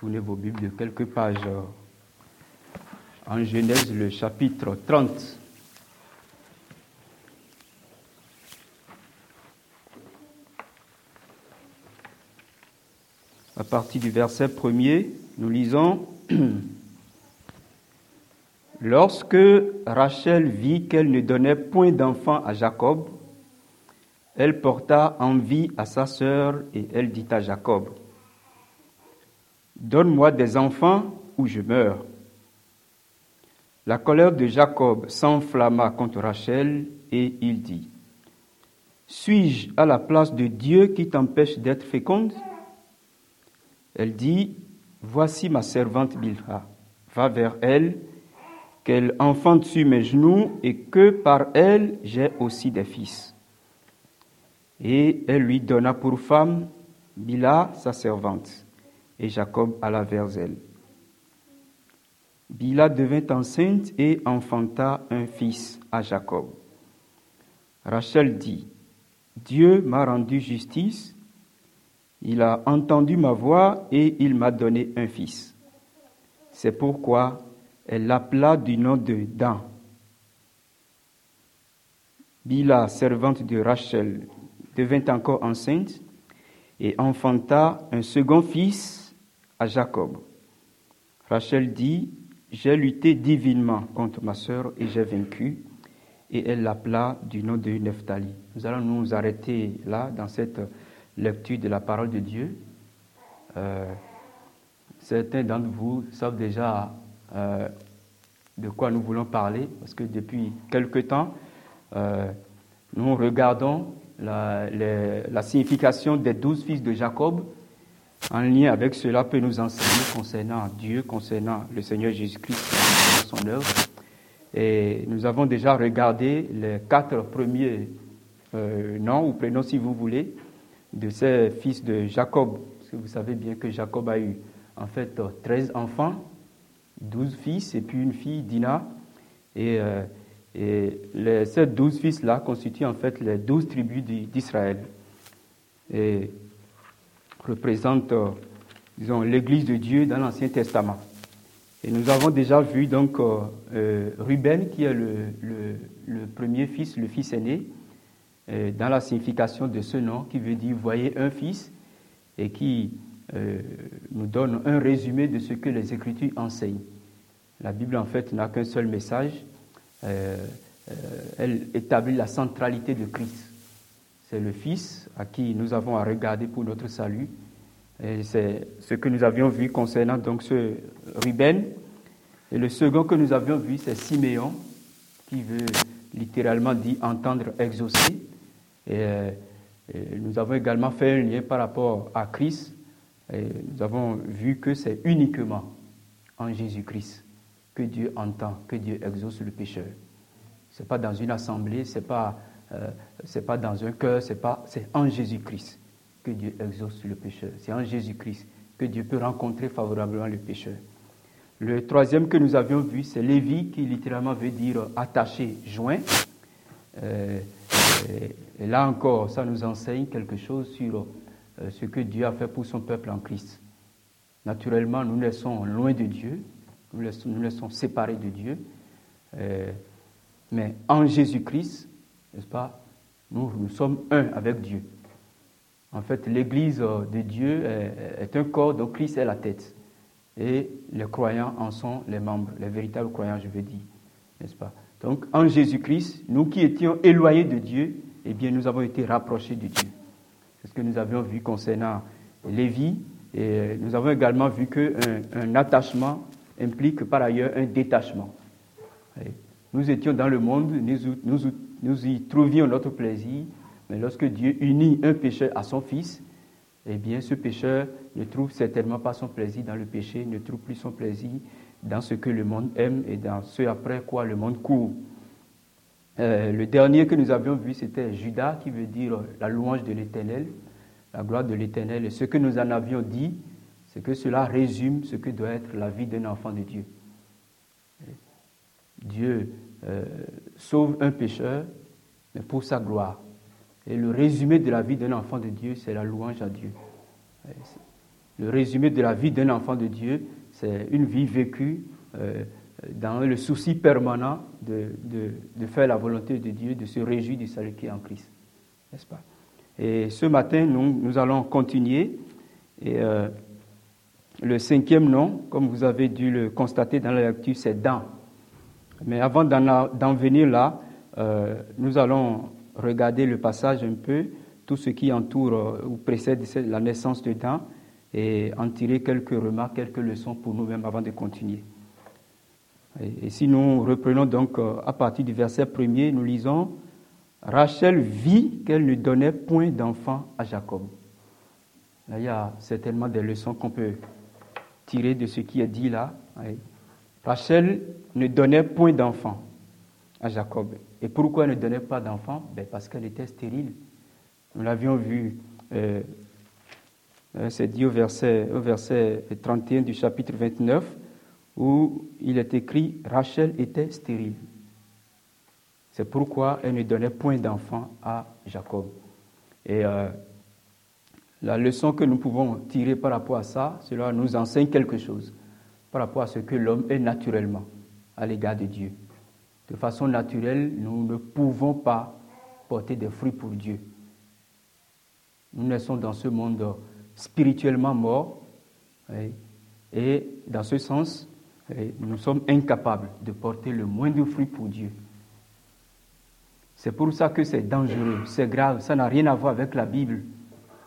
tournez vos Bibles de quelques pages en Genèse, le chapitre 30. À partir du verset premier, nous lisons Lorsque Rachel vit qu'elle ne donnait point d'enfant à Jacob, elle porta envie à sa sœur et elle dit à Jacob, Donne-moi des enfants ou je meurs. La colère de Jacob s'enflamma contre Rachel et il dit, Suis-je à la place de Dieu qui t'empêche d'être féconde? Elle dit, Voici ma servante Bilha, va vers elle, qu'elle enfante sur mes genoux et que par elle j'ai aussi des fils. Et elle lui donna pour femme Bila, sa servante, et Jacob alla vers elle. Bila devint enceinte et enfanta un fils à Jacob. Rachel dit, Dieu m'a rendu justice, il a entendu ma voix et il m'a donné un fils. C'est pourquoi elle l'appela du nom de Dan. Bila, servante de Rachel, devint encore enceinte et enfanta un second fils à Jacob. Rachel dit, J'ai lutté divinement contre ma sœur et j'ai vaincu. Et elle l'appela du nom de Nephtali. Nous allons nous arrêter là dans cette lecture de la parole de Dieu. Euh, certains d'entre vous savent déjà euh, de quoi nous voulons parler, parce que depuis quelque temps, euh, nous regardons la, la, signification des douze fils de Jacob. En lien avec cela peut nous enseigner concernant Dieu, concernant le Seigneur Jésus-Christ, son œuvre. Et nous avons déjà regardé les quatre premiers euh, noms ou prénoms, si vous voulez, de ces fils de Jacob. Parce que vous savez bien que Jacob a eu en fait 13 enfants, 12 fils et puis une fille, Dina. Et euh, ces douze fils-là constituent en fait les douze tribus d'Israël et représentent, euh, disons, l'Église de Dieu dans l'Ancien Testament. Et nous avons déjà vu donc euh, euh, Ruben, qui est le, premier fils, le fils aîné, dans la signification de ce nom, qui veut dire voyez un fils, et qui nous donne un résumé de ce que les Écritures enseignent. La Bible en fait n'a qu'un seul message, elle établit la centralité de Christ. C'est le Fils à qui nous avons à regarder pour notre salut. Et c'est ce que nous avions vu concernant donc ce Ruben. Et le second que nous avions vu, c'est Siméon, qui veut littéralement dire entendre exaucer. Et, euh, et, nous avons également fait un lien par rapport à Christ. Et nous avons vu que c'est uniquement en Jésus-Christ que Dieu entend, que Dieu exauce le pécheur. Ce n'est pas dans une assemblée, ce n'est pas, euh, pas dans un cœur, c'est, pas, c'est en Jésus-Christ que Dieu exauce le pécheur. C'est en Jésus-Christ que Dieu peut rencontrer favorablement le pécheur. Le troisième que nous avions vu, c'est Lévi, qui littéralement veut dire attaché, joint. Euh, et, là encore, ça nous enseigne quelque chose sur euh, ce que Dieu a fait pour son peuple en Christ. Naturellement, nous laissons loin de Dieu, nous laissons, nous séparés de Dieu. Euh, mais en Jésus-Christ, n'est-ce pas, nous, nous sommes un avec Dieu. En fait, l'Église de Dieu est, un corps dont Christ est la tête. Et les croyants en sont les membres, les véritables croyants, je veux dire. N'est-ce pas? Donc, en Jésus-Christ, nous qui étions éloignés de Dieu, eh bien, nous avons été rapprochés de Dieu. C'est ce que nous avions vu concernant Lévi. Et nous avons également vu qu'un un attachement implique par ailleurs un détachement. Nous étions dans le monde, nous, y trouvions notre plaisir, mais lorsque Dieu unit un pécheur à son Fils, eh bien ce pécheur ne trouve certainement pas son plaisir dans le péché, ne trouve plus son plaisir dans ce que le monde aime et dans ce après quoi le monde court. Euh, le dernier que nous avions vu, c'était Judas, qui veut dire la louange de l'Éternel, la gloire de l'Éternel. Et ce que nous en avions dit, c'est que cela résume ce que doit être la vie d'un enfant de Dieu. Dieu euh, sauve un pécheur, mais pour sa gloire. Et le résumé de la vie d'un enfant de Dieu, c'est la louange à Dieu. le résumé de la vie d'un enfant de Dieu, c'est une vie vécue euh, dans le souci permanent de, de, faire la volonté de Dieu, de se réjouir du salut qui est en Christ. N'est-ce pas? Et ce matin, nous, nous allons continuer. Et euh, le cinquième nom, comme vous avez dû le constater dans la lecture, c'est Dan. Mais avant d'en venir là, euh, nous allons regarder le passage un peu, tout ce qui entoure euh, ou précède la naissance de Dan, et en tirer quelques remarques, quelques leçons pour nous-mêmes avant de continuer. Et, si nous reprenons donc euh, à partir du verset premier, nous lisons Rachel vit qu'elle ne donnait point d'enfant à Jacob. Là, il y a certainement des leçons qu'on peut tirer de ce qui est dit là. Rachel ne donnait point d'enfant à Jacob. Et pourquoi elle ne donnait pas d'enfant? Ben Parce qu'elle était stérile. Nous l'avions vu, euh, euh, c'est dit au verset, au verset 31 du chapitre 29 où il est écrit Rachel était stérile. C'est pourquoi elle ne donnait point d'enfant à Jacob. Et euh, la leçon que nous pouvons tirer par rapport à ça, cela nous enseigne quelque chose par rapport à ce que l'homme est naturellement à l'égard de Dieu. De façon naturelle, nous ne pouvons pas porter des fruits pour Dieu. Nous naissons dans ce monde spirituellement mort et dans ce sens, nous sommes incapables de porter le moindre fruit pour Dieu. C'est pour ça que c'est dangereux, c'est grave, ça n'a rien à voir avec la Bible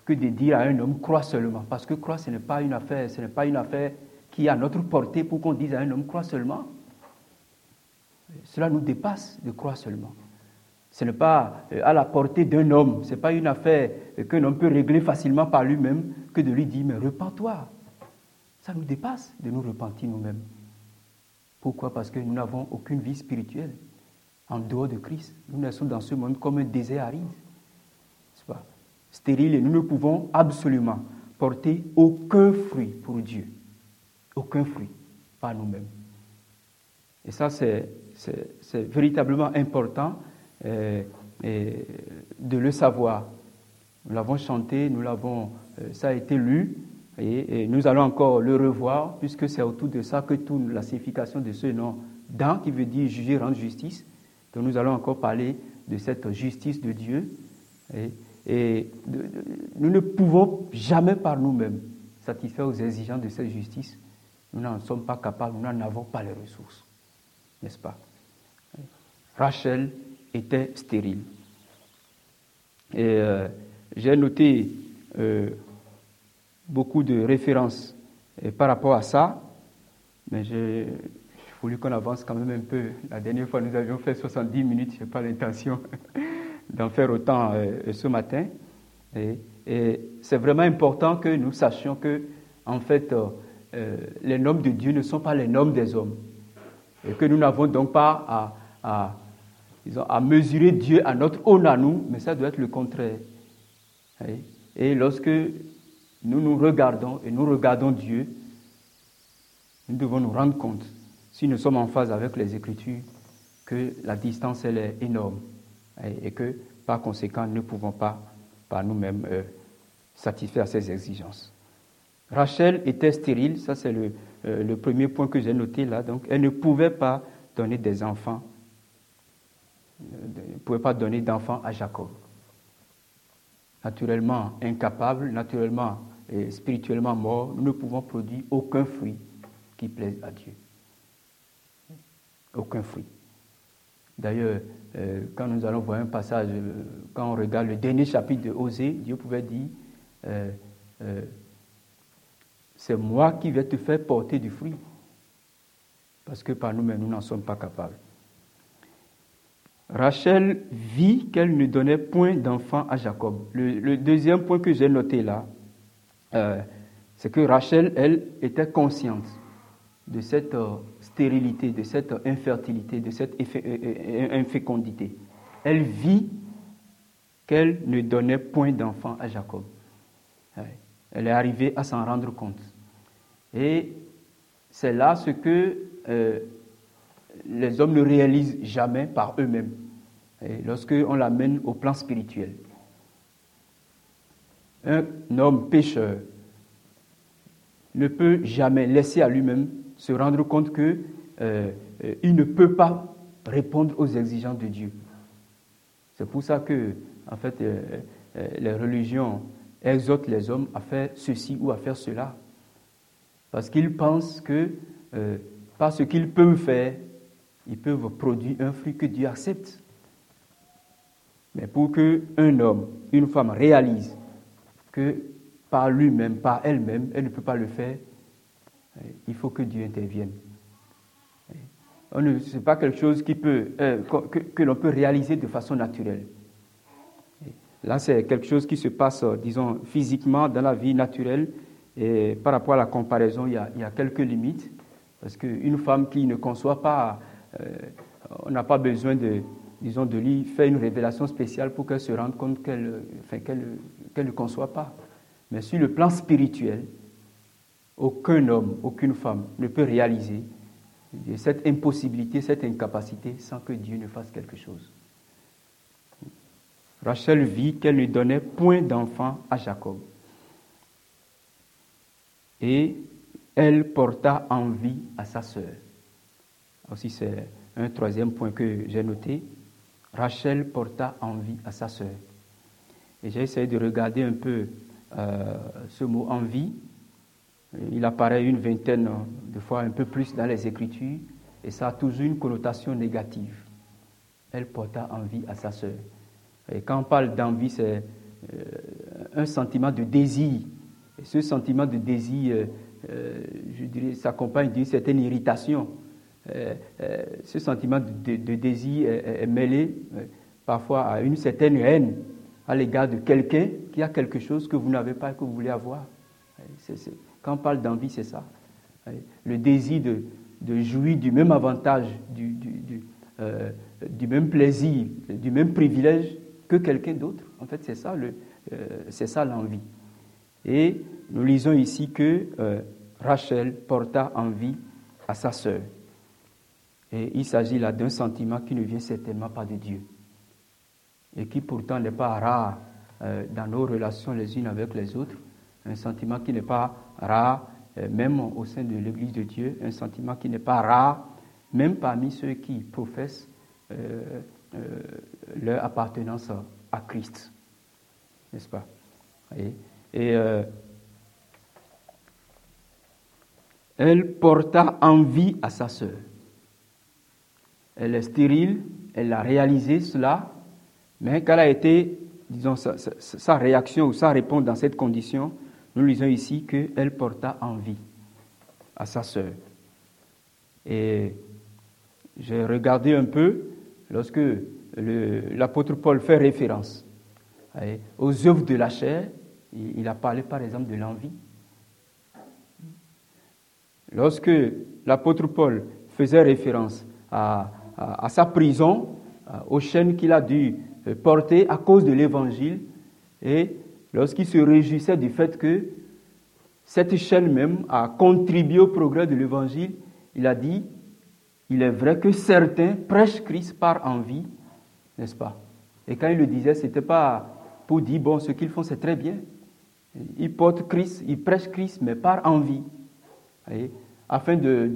que de dire à un homme crois seulement. Parce que croire, ce n'est pas une affaire, ce n'est pas une affaire qui est à notre portée pour qu'on dise à un homme crois seulement. Cela nous dépasse de croire seulement. Ce n'est pas euh, à la portée d'un homme, ce n'est pas une affaire qu'un homme peut régler facilement par lui-même que de lui dire mais repens-toi. Ça nous dépasse de nous repentir nous-mêmes. Pourquoi? Parce que nous n'avons aucune vie spirituelle en dehors de Christ. Nous naissons dans ce monde comme un désert aride, pas stérile, et nous ne pouvons absolument porter aucun fruit pour Dieu. Aucun fruit, pas nous-mêmes. Et ça, c'est véritablement important euh, de le savoir. Nous l'avons chanté, nous l'avons, euh, ça a été lu, et, nous allons encore le revoir, puisque c'est autour de ça que tourne la signification de ce nom, Dan, qui veut dire juger, rendre justice. Donc nous allons encore parler de cette justice de Dieu. Et nous ne pouvons jamais par nous-mêmes satisfaire aux exigences de cette justice. Nous n'en sommes pas capables, nous n'en avons pas les ressources. N'est-ce pas? Rachel était stérile. Et euh, j'ai noté euh, beaucoup de références par rapport à ça, mais j'ai voulu qu'on avance quand même un peu. La dernière fois, nous avions fait 70 minutes, je n'ai pas l'intention d'en faire autant euh, ce matin. Et, c'est vraiment important que nous sachions que, en fait, euh, les noms de Dieu ne sont pas les noms des hommes. Et que nous n'avons donc pas à, mesurer Dieu à notre haut à nous, mais ça doit être le contraire. Et lorsque nous nous regardons et nous regardons Dieu, nous devons nous rendre compte, si nous sommes en phase avec les Écritures, que la distance, elle est énorme et, que, par conséquent, nous ne pouvons pas, par nous-mêmes, euh, satisfaire ces exigences. Rachel était stérile, ça c'est le, euh, le, premier point que j'ai noté là, donc elle ne pouvait pas donner des enfants, elle ne pouvait pas donner d'enfants à Jacob. Naturellement incapable, naturellement et spirituellement mort, nous ne pouvons produire aucun fruit qui plaise à Dieu. Aucun fruit. D'ailleurs, euh, quand nous allons voir un passage, euh, quand on regarde le dernier chapitre de Osée, Dieu pouvait dire euh, C'est moi qui vais te faire porter du fruit. Parce que par nous-mêmes, nous n'en sommes pas capables. Rachel vit qu'elle ne donnait point d'enfant à Jacob. le, deuxième point que j'ai noté là, c'est que Rachel, elle, était consciente de cette stérilité, de cette infertilité, de cette euh, euh, infécondité. Elle vit qu'elle ne donnait point d'enfant à Jacob. Elle est arrivée à s'en rendre compte. Et c'est là ce que euh, les hommes ne réalisent jamais par eux-mêmes, lorsqu'on l'amène au plan spirituel. Un homme pécheur ne peut jamais laisser à lui-même se rendre compte que euh, euh, il ne peut pas répondre aux exigences de Dieu. C'est pour ça que, en fait, euh, les religions exhortent les hommes à faire ceci ou à faire cela. Parce qu'ils pensent que par ce qu'ils peuvent faire, ils peuvent produire un fruit que Dieu accepte. Mais pour qu'un homme, une femme réalise que par lui-même, par elle-même, elle ne peut pas le faire, il faut que Dieu intervienne. Ce n'est pas quelque chose euh, que, l'on peut réaliser de façon naturelle. Là, c'est quelque chose qui se passe, disons, physiquement dans la vie naturelle. Et par rapport à la comparaison, il y a, quelques limites. Parce qu'une femme qui ne conçoit pas, euh, on n'a pas besoin de, disons, de lui faire une révélation spéciale pour qu'elle se rende compte qu'elle ne conçoit pas. Mais sur le plan spirituel, aucun homme, aucune femme ne peut réaliser cette impossibilité, cette incapacité sans que Dieu ne fasse quelque chose. Rachel vit qu'elle ne donnait point d'enfant à Jacob. Et elle porta envie à sa sœur. Aussi, c'est un troisième point que j'ai noté. Rachel porta envie à sa sœur. Et j'ai essayé de regarder un peu euh, ce mot envie il apparaît une vingtaine de fois, un peu plus dans les Écritures, et ça a toujours une connotation négative. Elle porta envie à sa sœur. Et quand on parle d'envie, c'est euh, un sentiment de désir. Et ce sentiment de désir, euh, euh, je dirais, s'accompagne d'une certaine irritation. ce sentiment de, désir est, mêlé parfois à une certaine haine à l'égard de quelqu'un qui a quelque chose que vous n'avez pas et que vous voulez avoir. Quand on parle d'envie, c'est ça. Le désir de, jouir du même avantage, euh, du, même plaisir, du même privilège que quelqu'un d'autre. En fait, c'est ça, euh, c'est ça l'envie. Et nous lisons ici que euh, Rachel porta envie à sa sœur. Et il s'agit là d'un sentiment qui ne vient certainement pas de Dieu. Et qui pourtant n'est pas rare dans nos relations les unes avec les autres. Un sentiment qui n'est pas rare, euh, même au sein de l'Église de Dieu, un sentiment qui n'est pas rare, même parmi ceux qui professent euh, euh, leur appartenance à Christ. N'est-ce pas? Elle porta envie à sa sœur. Elle est stérile, elle a réalisé cela, mais quelle a été, disons, sa, sa réaction ou sa réponse dans cette condition nous lisons ici qu'elle porta envie à sa sœur. Et j'ai regardé un peu lorsque l'apôtre Paul fait référence aux œuvres de la chair, il a parlé par exemple de l'envie. Lorsque l'apôtre Paul faisait référence à, sa prison, aux chaînes qu'il a dû porter à cause de l'évangile, et lorsqu'il se réjouissait du fait que cette chaîne même a contribué au progrès de l'Évangile, il a dit, il est vrai que certains prêchent Christ par envie, n'est-ce pas? Et quand il le disait, ce n'était pas pour dire, bon, ce qu'ils font, c'est très bien. Ils portent Christ, ils prêchent Christ, mais par envie, afin de,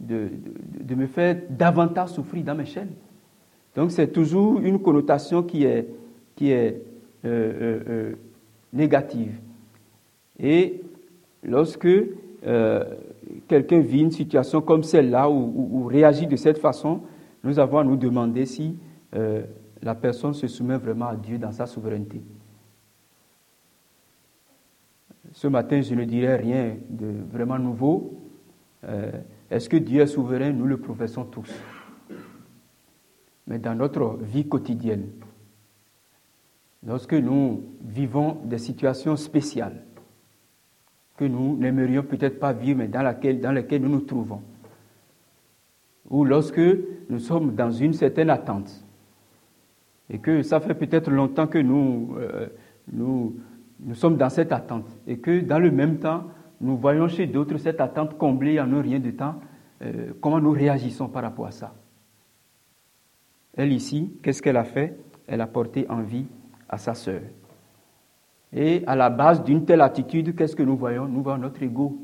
de, me faire davantage souffrir dans mes chaînes. Donc c'est toujours une connotation qui est, qui est euh, euh, euh, négative. Et lorsque quelqu'un vit une situation comme celle-là ou, réagit de cette façon, nous avons à nous demander si la personne se soumet vraiment à Dieu dans sa souveraineté. Ce matin, je ne dirais rien de vraiment nouveau. Est-ce que Dieu est souverain? Nous le professons tous. Mais dans notre vie quotidienne, lorsque nous vivons des situations spéciales que nous n'aimerions peut-être pas vivre, mais dans, laquelle, dans lesquelles nous nous trouvons, ou lorsque nous sommes dans une certaine attente, et que ça fait peut-être longtemps que nous, euh, nous, nous sommes dans cette attente, et que dans le même temps, nous voyons chez d'autres cette attente comblée en un rien de temps, euh, comment nous réagissons par rapport à ça? Elle ici, qu'est-ce qu'elle a fait? Elle a porté envie à sa sœur. Et à la base d'une telle attitude, qu'est-ce que nous voyons? Nous voyons notre ego.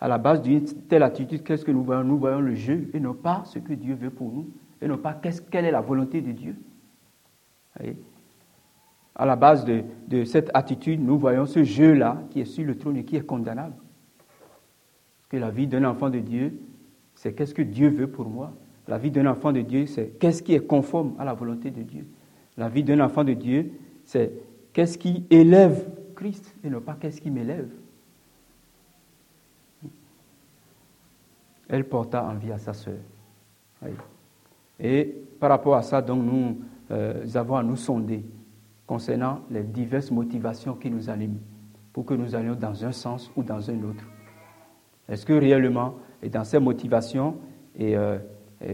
À la base d'une telle attitude, qu'est-ce que nous voyons? Nous voyons le jeu et non pas ce que Dieu veut pour nous et non pas quelle est la volonté de Dieu. À la base de, cette attitude, nous voyons ce jeu-là qui est sur le trône et qui est condamnable. Que la vie d'un enfant de Dieu, c'est qu'est-ce que Dieu veut pour moi. La vie d'un enfant de Dieu, c'est qu'est-ce qui est conforme à la volonté de Dieu. La vie d'un enfant de Dieu, c'est qu'est-ce qui élève Christ et non pas qu'est-ce qui m'élève. Elle porta envie à sa sœur. Et par rapport à ça, nous euh, avons à nous sonder concernant les diverses motivations qui nous animent pour que nous allions dans un sens ou dans un autre. Est-ce que réellement, et dans ces motivations, et, euh,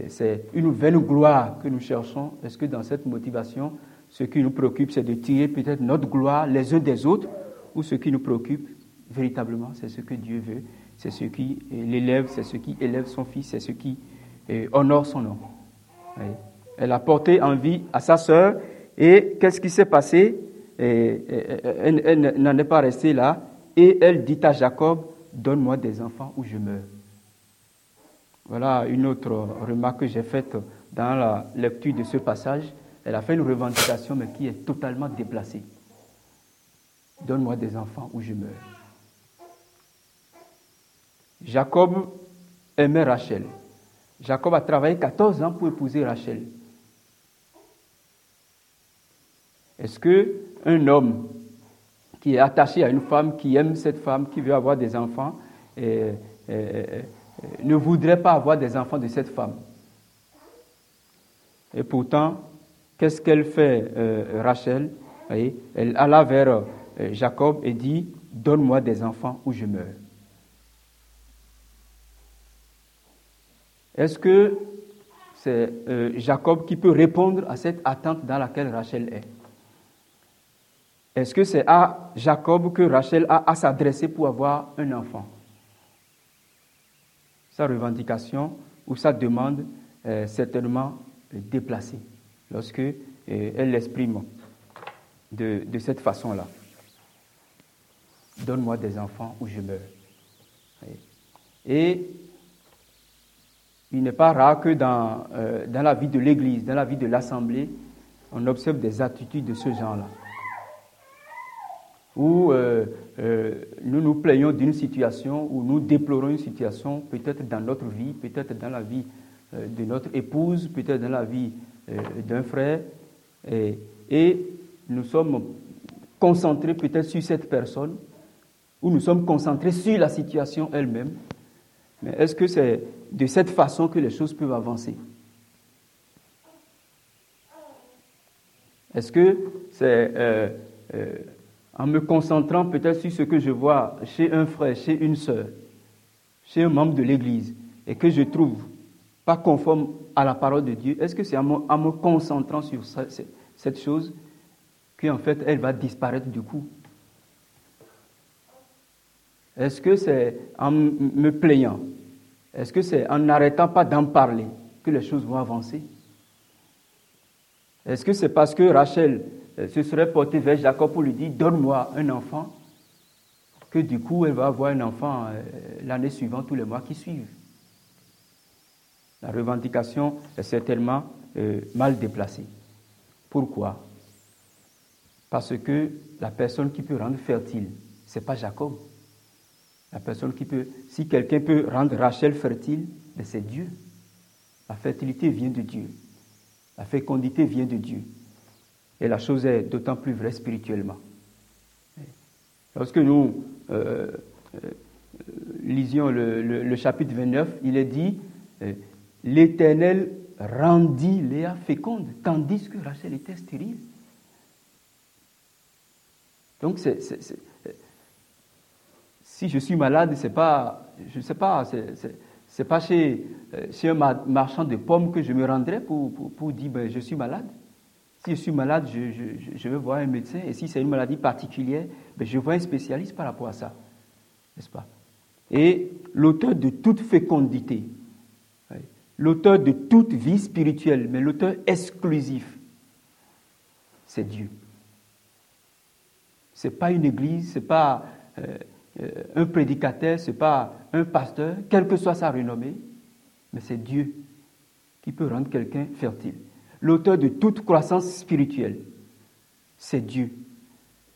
c'est une nouvelle gloire que nous cherchons, est-ce que dans cette motivation, ce qui nous préoccupe, c'est de tirer peut-être notre gloire les uns des autres, ou ce qui nous préoccupe véritablement, c'est ce que Dieu veut, c'est ce qui l'élève, c'est ce qui élève son fils, c'est ce qui honore son nom. Elle a porté envie à sa sœur, et qu'est-ce qui s'est passé? Elle, n'en est pas restée là, et elle dit à Jacob, donne-moi des enfants ou je meurs. Voilà une autre remarque que j'ai faite dans la lecture de ce passage. Elle a fait une revendication, mais qui est totalement déplacée. Donne-moi des enfants ou je meurs. Jacob aimait Rachel. Jacob a travaillé 14 ans pour épouser Rachel. Est-ce que un homme qui est attaché à une femme, qui aime cette femme, qui veut avoir des enfants, ne voudrait pas avoir des enfants de cette femme? Et pourtant, qu'est-ce qu'elle fait, euh, Rachel? Elle alla vers euh, Jacob et dit, donne-moi des enfants ou je meurs. Est-ce que c'est euh, Jacob qui peut répondre à cette attente dans laquelle Rachel est? Est-ce que c'est à Jacob que Rachel a à s'adresser pour avoir un enfant? Sa revendication ou sa demande est certainement déplacée lorsque euh, elle l'exprime de, cette façon-là. Donne-moi des enfants ou je meurs. Et il n'est pas rare que dans, euh, dans la vie de l'Église, dans la vie de l'Assemblée, on observe des attitudes de ce genre-là. Où euh, euh, nous nous plaignons d'une situation, où nous déplorons une situation, peut-être dans notre vie, peut-être dans la vie de notre épouse, peut-être dans la vie d'un frère, et, nous sommes concentrés peut-être sur cette personne, ou nous sommes concentrés sur la situation elle-même. Mais est-ce que c'est de cette façon que les choses peuvent avancer? Est-ce que c'est euh, euh, en me concentrant peut-être sur ce que je vois chez un frère, chez une sœur, chez un membre de l'Église, et que je trouve pas conforme à la parole de Dieu, est-ce que c'est en, me concentrant sur cette chose qu'en fait elle va disparaître du coup? Est-ce que c'est en me plaignant? Est-ce que c'est en n'arrêtant pas d'en parler que les choses vont avancer? Est-ce que c'est parce que Rachel se serait portée vers Jacob pour lui dire Donne-moi un enfant que du coup elle va avoir un enfant euh, l'année suivante, tous les mois qui suivent La revendication est certainement euh, mal déplacée. Pourquoi? Parce que la personne qui peut rendre fertile, ce n'est pas Jacob. La personne qui peut, si quelqu'un peut rendre Rachel fertile, ben, c'est Dieu. La fertilité vient de Dieu. La fécondité vient de Dieu. Et la chose est d'autant plus vraie spirituellement. Lorsque nous euh, euh, lisions le, chapitre 29, il est dit euh, L'Éternel rendit Léa féconde, tandis que Rachel était stérile. Donc, si je suis malade, c'est pas, je sais pas, c'est pas chez, un marchand de pommes que je me rendrai pour, pour, dire ben, je suis malade. Si je suis malade, je, je, vais voir un médecin. Et si c'est une maladie particulière, ben, je vois un spécialiste par rapport à ça. N'est-ce pas? Et l'auteur de toute fécondité, l'auteur de toute vie spirituelle, mais l'auteur exclusif, c'est Dieu. Ce n'est pas une église, ce n'est pas euh, euh, un prédicateur, ce n'est pas un pasteur, quelle que soit sa renommée, mais c'est Dieu qui peut rendre quelqu'un fertile. L'auteur de toute croissance spirituelle, c'est Dieu.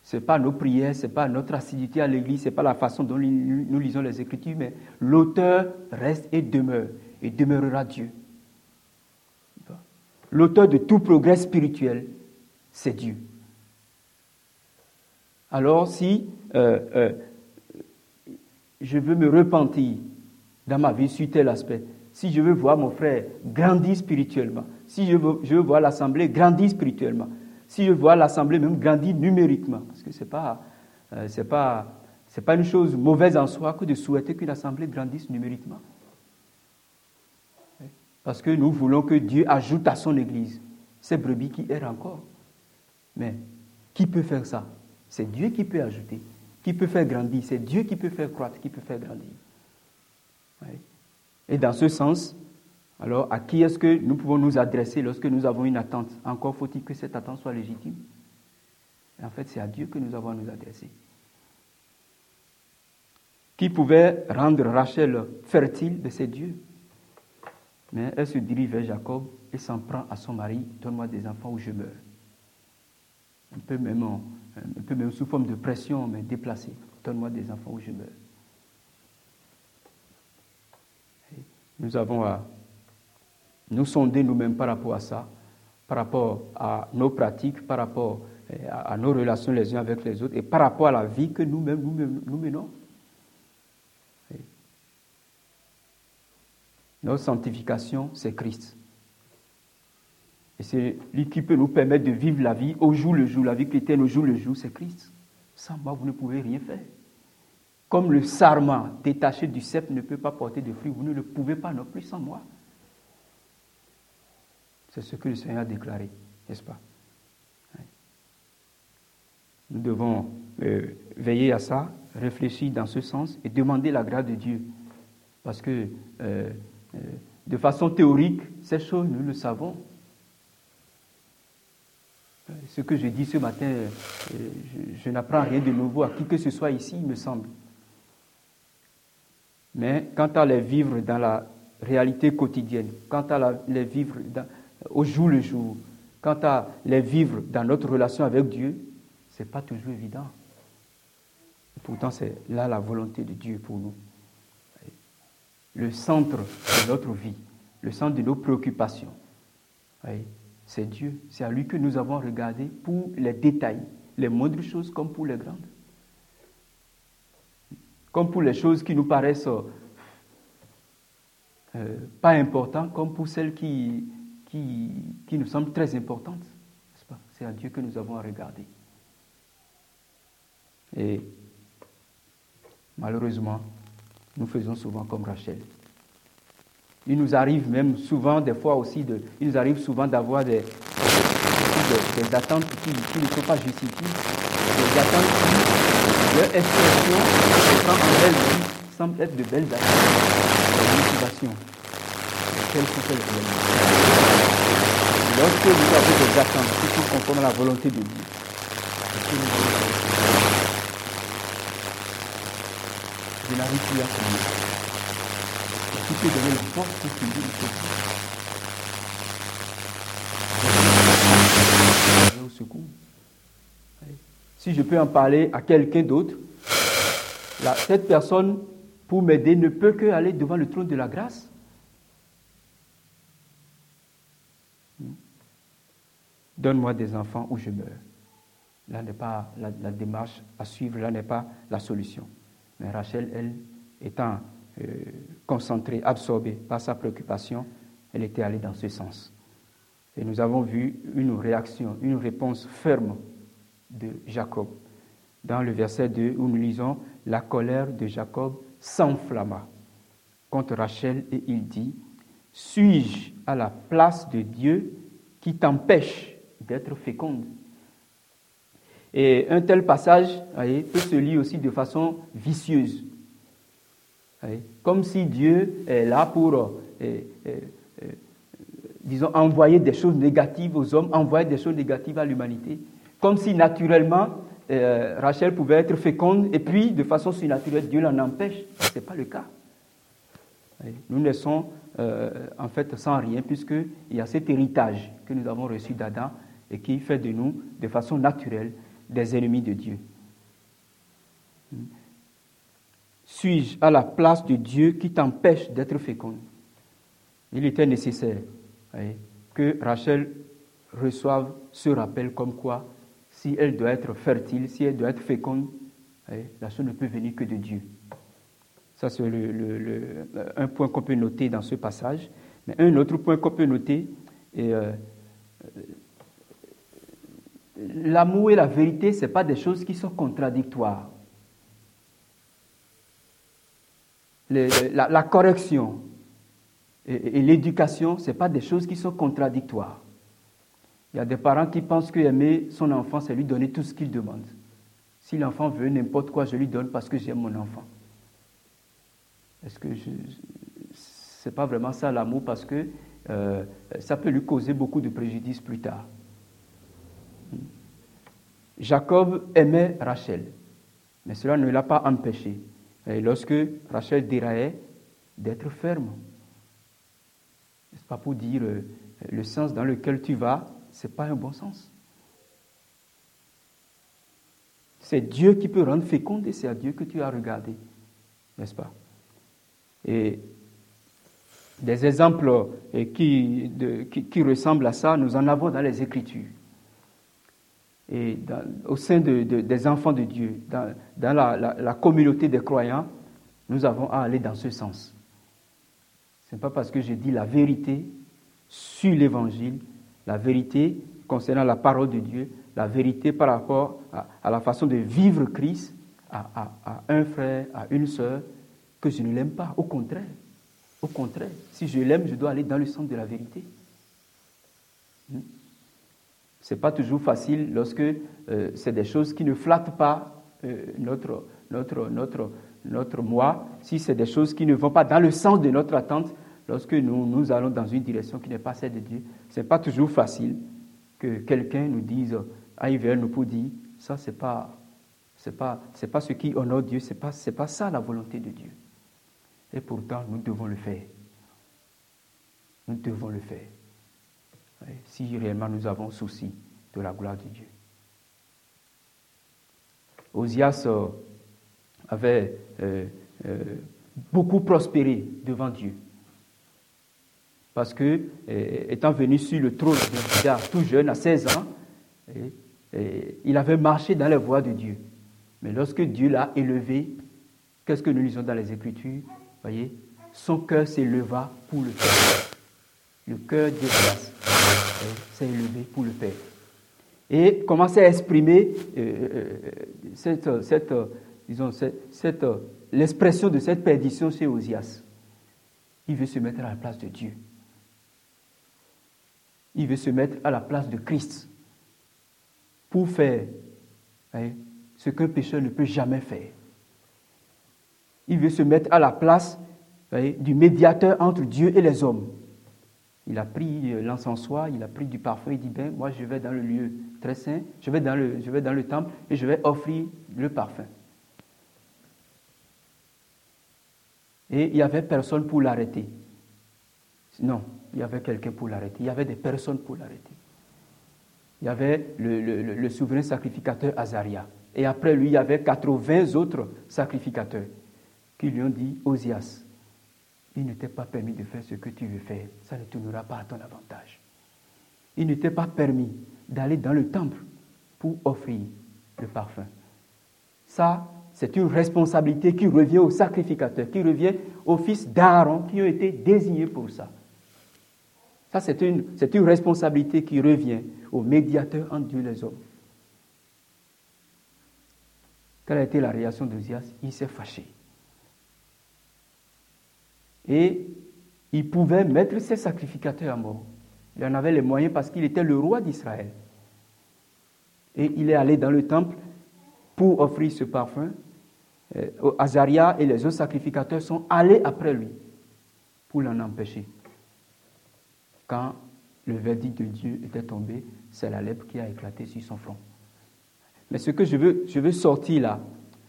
Ce n'est pas nos prières, ce n'est pas notre assiduité à l'église, ce n'est pas la façon dont nous lisons les Écritures, mais l'auteur reste et demeure, et demeurera Dieu. L'auteur de tout progrès spirituel, c'est Dieu. Alors si euh, euh, je veux me repentir dans ma vie sur tel aspect, si je veux voir mon frère grandir spirituellement, si je veux, voir l'assemblée grandir spirituellement, si je veux voir l'assemblée même grandir numériquement, parce que ce n'est pas, euh, pas, une chose mauvaise en soi que de souhaiter qu'une assemblée grandisse numériquement. Parce que nous voulons que Dieu ajoute à son Église ces brebis qui errent encore. Mais qui peut faire ça? C'est Dieu qui peut ajouter, qui peut faire grandir. C'est Dieu qui peut faire croître, qui peut faire grandir. Et dans ce sens, alors à qui est-ce que nous pouvons nous adresser lorsque nous avons une attente? Encore faut-il que cette attente soit légitime. en fait, c'est à Dieu que nous avons à nous adresser. Qui pouvait rendre Rachel fertile de ses dieux? Mais elle se dirige vers Jacob et s'en prend à son mari, donne-moi des enfants ou je meurs. Un peu même, sous forme de pression, mais déplacée. Donne-moi des enfants ou je meurs. nous avons à nous sonder nous-mêmes par rapport à ça, par rapport à nos pratiques, par rapport eh, à, nos relations les uns avec les autres et par rapport à la vie que nous-mêmes nous menons. Notre sanctification, c'est Christ. Et c'est lui qui peut nous permettre de vivre la vie au jour le jour, la vie chrétienne au jour le jour, c'est Christ. Sans moi, vous ne pouvez rien faire. Comme le sarment détaché du cep ne peut pas porter de fruits, vous ne le pouvez pas non plus sans moi. C'est ce que le Seigneur a déclaré, n'est-ce pas? Nous devons euh, veiller à ça, réfléchir dans ce sens et demander la grâce de Dieu. Parce que euh, euh, de façon théorique, ces choses, nous le savons. Ce que je dis ce matin, je, n'apprends rien de nouveau à qui que ce soit ici, il me semble. Mais quant à les vivre dans la réalité quotidienne, quant à les vivre au jour le jour, quant à les vivre dans notre relation avec Dieu, ce n'est pas toujours évident. Pourtant, c'est là la volonté de Dieu pour nous le centre de notre vie, le centre de nos préoccupations. c'est Dieu, c'est à lui que nous avons regardé pour les détails, les moindres choses comme pour les grandes. Comme pour les choses qui nous paraissent euh, pas importantes, comme pour celles qui, qui, nous semblent très importantes. C'est à Dieu que nous avons à regarder. Et malheureusement, nous faisons souvent comme Rachel. Il nous arrive même souvent, des fois aussi, il nous arrive souvent d'avoir des, des, attentes qui, ne sont pas justifiées, des attentes qui, leur expression, semble être de belles attentes, des motivations, sont Lorsque vous avez des attentes qui sont conformes à la volonté de Dieu, je n'arrive plus à finir. Qui peut donner la force pour finir au secours. Si je peux en parler à quelqu'un d'autre, cette personne, pour m'aider, ne peut que aller devant le trône de la grâce. Donne-moi des enfants ou je meurs. Là n'est pas la, démarche à suivre, là n'est pas la solution. Mais Rachel, elle, étant euh, concentrée, absorbée par sa préoccupation, elle était allée dans ce sens. Et nous avons vu une réaction, une réponse ferme de Jacob. Dans le verset 2 où nous lisons, la colère de Jacob s'enflamma contre Rachel et il dit, suis-je à la place de Dieu qui t'empêche d'être féconde et un tel passage peut se lire aussi de façon vicieuse. Comme si Dieu est là pour, euh, euh, euh, disons, envoyer des choses négatives aux hommes, envoyer des choses négatives à l'humanité. Comme si naturellement, Rachel pouvait être féconde et puis de façon surnaturelle, Dieu l'en empêche. Ce n'est pas le cas. Nous naissons euh, en fait sans rien puisqu'il y a cet héritage que nous avons reçu d'Adam et qui fait de nous, de façon naturelle, des ennemis de Dieu. Suis-je à la place de Dieu qui t'empêche d'être féconde Il était nécessaire que Rachel reçoive ce rappel comme quoi, si elle doit être fertile, si elle doit être féconde, la chose ne peut venir que de Dieu. Ça, c'est un point qu'on peut noter dans ce passage. Mais un autre point qu'on peut noter, est, euh, l'amour et la vérité, ce pas des choses qui sont contradictoires. la, correction et, l'éducation, ce pas des choses qui sont contradictoires. Il y a des parents qui pensent qu'aimer son enfant, c'est lui donner tout ce qu'il demande. Si l'enfant veut n'importe quoi, je lui donne parce que j'aime mon enfant. Est-ce que ce n'est pas vraiment ça l'amour parce que euh, ça peut lui causer beaucoup de préjudice plus tard. Jacob aimait Rachel, mais cela ne l'a pas empêché. Et lorsque Rachel déraillait, d'être ferme. Ce pas pour dire euh, le sens dans lequel tu vas, ce n'est pas un bon sens. C'est Dieu qui peut rendre féconde et c'est à Dieu que tu as regardé, n'est-ce pas? Et des exemples qui, qui, ressemblent à ça, nous en avons dans les Écritures. Et au sein des enfants de Dieu, dans, la, communauté des croyants, nous avons à aller dans ce sens. Ce n'est pas parce que je dis la vérité sur l'Évangile, la vérité concernant la parole de Dieu, la vérité par rapport à, la façon de vivre Christ à, un frère, à une sœur, que je ne l'aime pas. Au contraire, au contraire, si je l'aime, je dois aller dans le sens de la vérité. Hmm? Ce n'est pas toujours facile lorsque euh, c'est des choses qui ne flattent pas euh, notre, notre, notre, notre moi, si c'est des choses qui ne vont pas dans le sens de notre attente, lorsque nous, nous allons dans une direction qui n'est pas celle de Dieu. Ce n'est pas toujours facile que quelqu'un nous dise, aille vers nous pour dire, ça, ce n'est pas, c'est pas, c'est pas ce qui honore Dieu, ce n'est pas, c'est pas ça la volonté de Dieu. Et pourtant, nous devons le faire. Nous devons le faire. Si réellement nous avons souci de la gloire de Dieu. Osias euh, avait euh, euh, beaucoup prospéré devant Dieu. Parce que, étant venu sur le trône de tout jeune, à 16 ans, il avait marché dans les voies de Dieu. Mais lorsque Dieu l'a élevé, qu'est-ce que nous lisons dans les Écritures? Voyez, son cœur s'éleva pour le Père. Le cœur d'Élias s'est élevé pour le Père. Et commençait à exprimer euh, euh, cette, cette, disons, cette, l'expression de cette perdition chez Osias. Il veut se mettre à la place de Dieu. Il veut se mettre à la place de Christ pour faire ce qu'un pécheur ne peut jamais faire. Il veut se mettre à la place du médiateur entre Dieu et les hommes. Il a pris euh, l'encensoir, il a pris du parfum, il dit, ben, moi je vais dans le lieu très saint, je vais dans le, temple et je vais offrir le parfum. Et il n'y avait personne pour l'arrêter. Non, il y avait quelqu'un pour l'arrêter. Il y avait des personnes pour l'arrêter. Il y avait le, le souverain sacrificateur Azaria. Et après lui, il y avait 80 autres sacrificateurs qui lui ont dit, Osias, il ne t'est pas permis de faire ce que tu veux faire. Ça ne tournera pas à ton avantage. Il ne t'est pas permis d'aller dans le temple pour offrir le parfum. Ça, c'est une responsabilité qui revient aux sacrificateurs, qui revient aux fils d'Aaron qui ont été désignés pour ça. Ça, c'est une, responsabilité qui revient aux médiateurs entre Dieu et les hommes. Quelle a été la réaction d'Ozias Il s'est fâché. Et il pouvait mettre ses sacrificateurs à mort. Il en avait les moyens parce qu'il était le roi d'Israël. Et il est allé dans le temple pour offrir ce parfum. Euh, Azaria et les autres sacrificateurs sont allés après lui pour l'en empêcher. Quand le verdict de Dieu était tombé, c'est la lèpre qui a éclaté sur son front. Mais ce que je veux, je veux sortir là,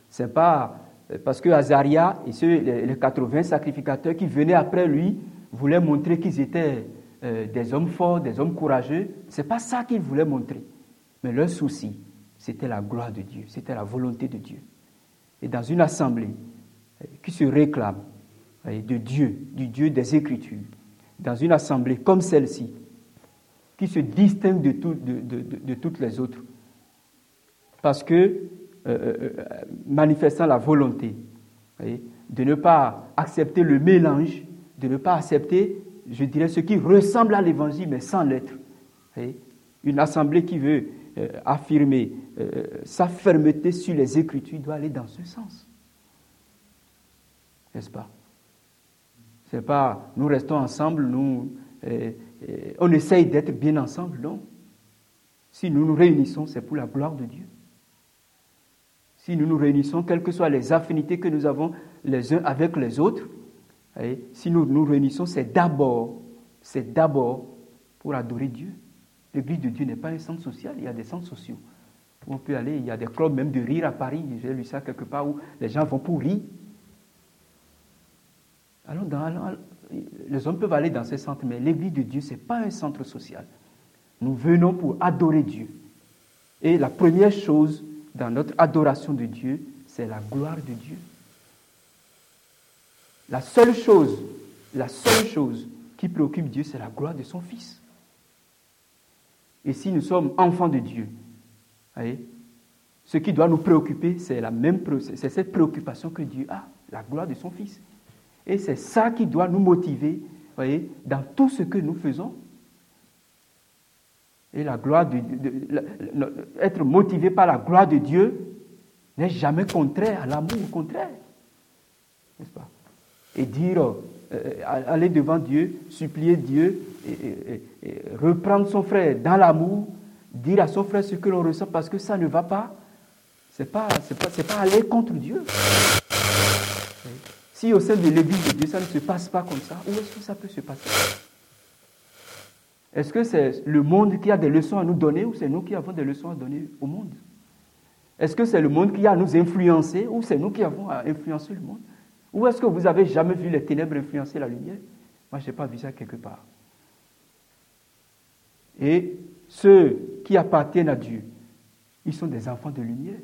c'est pas parce que Azaria et ceux, les 80 sacrificateurs qui venaient après lui voulaient montrer qu'ils étaient euh, des hommes forts, des hommes courageux. C'est pas ça qu'ils voulaient montrer. Mais leur souci, c'était la gloire de Dieu, c'était la volonté de Dieu. Et dans une assemblée euh, qui se réclame de Dieu, du Dieu des Écritures, dans une assemblée comme celle-ci, qui se distingue de, toutes les autres, parce que, euh, euh, manifestant la volonté de ne pas accepter le mélange, de ne pas accepter, je dirais, ce qui ressemble à l'évangile, mais sans l'être. Une assemblée qui veut euh, affirmer sa fermeté sur les Écritures doit aller dans ce sens. N'est-ce pas? C'est pas nous restons ensemble, nous, on essaye d'être bien ensemble, non. Si nous nous réunissons, c'est pour la gloire de Dieu. Si nous nous réunissons, quelles que soient les affinités que nous avons les uns avec les autres, si nous nous réunissons, c'est d'abord, c'est d'abord pour adorer Dieu. L'église de Dieu n'est pas un centre social, il y a des centres sociaux. On peut aller, il y a des clubs même de rire à Paris, j'ai lu ça quelque part où les gens vont pour rire. Alors, dans, les hommes peuvent aller dans ces centres, mais l'église de Dieu, ce n'est pas un centre social. Nous venons pour adorer Dieu. Et la première chose dans notre adoration de Dieu, c'est la gloire de Dieu. La seule chose, la seule chose qui préoccupe Dieu, c'est la gloire de son Fils. Et si nous sommes enfants de Dieu, ce qui doit nous préoccuper, c'est la même, c'est cette préoccupation que Dieu a, la gloire de son Fils. Et c'est ça qui doit nous motiver, voyez, dans tout ce que nous faisons. Et la gloire de, être motivé par la gloire de Dieu n'est jamais contraire à l'amour, au contraire. N'est-ce pas? Et dire, euh, aller devant Dieu, supplier Dieu, reprendre son frère dans l'amour, dire à son frère ce que l'on ressent parce que ça ne va pas, c'est pas, c'est pas, pas aller contre Dieu. Si au sein de l'Église de Dieu, ça ne se passe pas comme ça, où est-ce que ça peut se passer? Est-ce que c'est le monde qui a des leçons à nous donner ou c'est nous qui avons des leçons à donner au monde? Est-ce que c'est le monde qui a à nous influencer ou c'est nous qui avons à influencer le monde? Ou est-ce que vous avez jamais vu les ténèbres influencer la lumière? Moi, je n'ai pas vu ça quelque part. Et ceux qui appartiennent à Dieu, ils sont des enfants de lumière.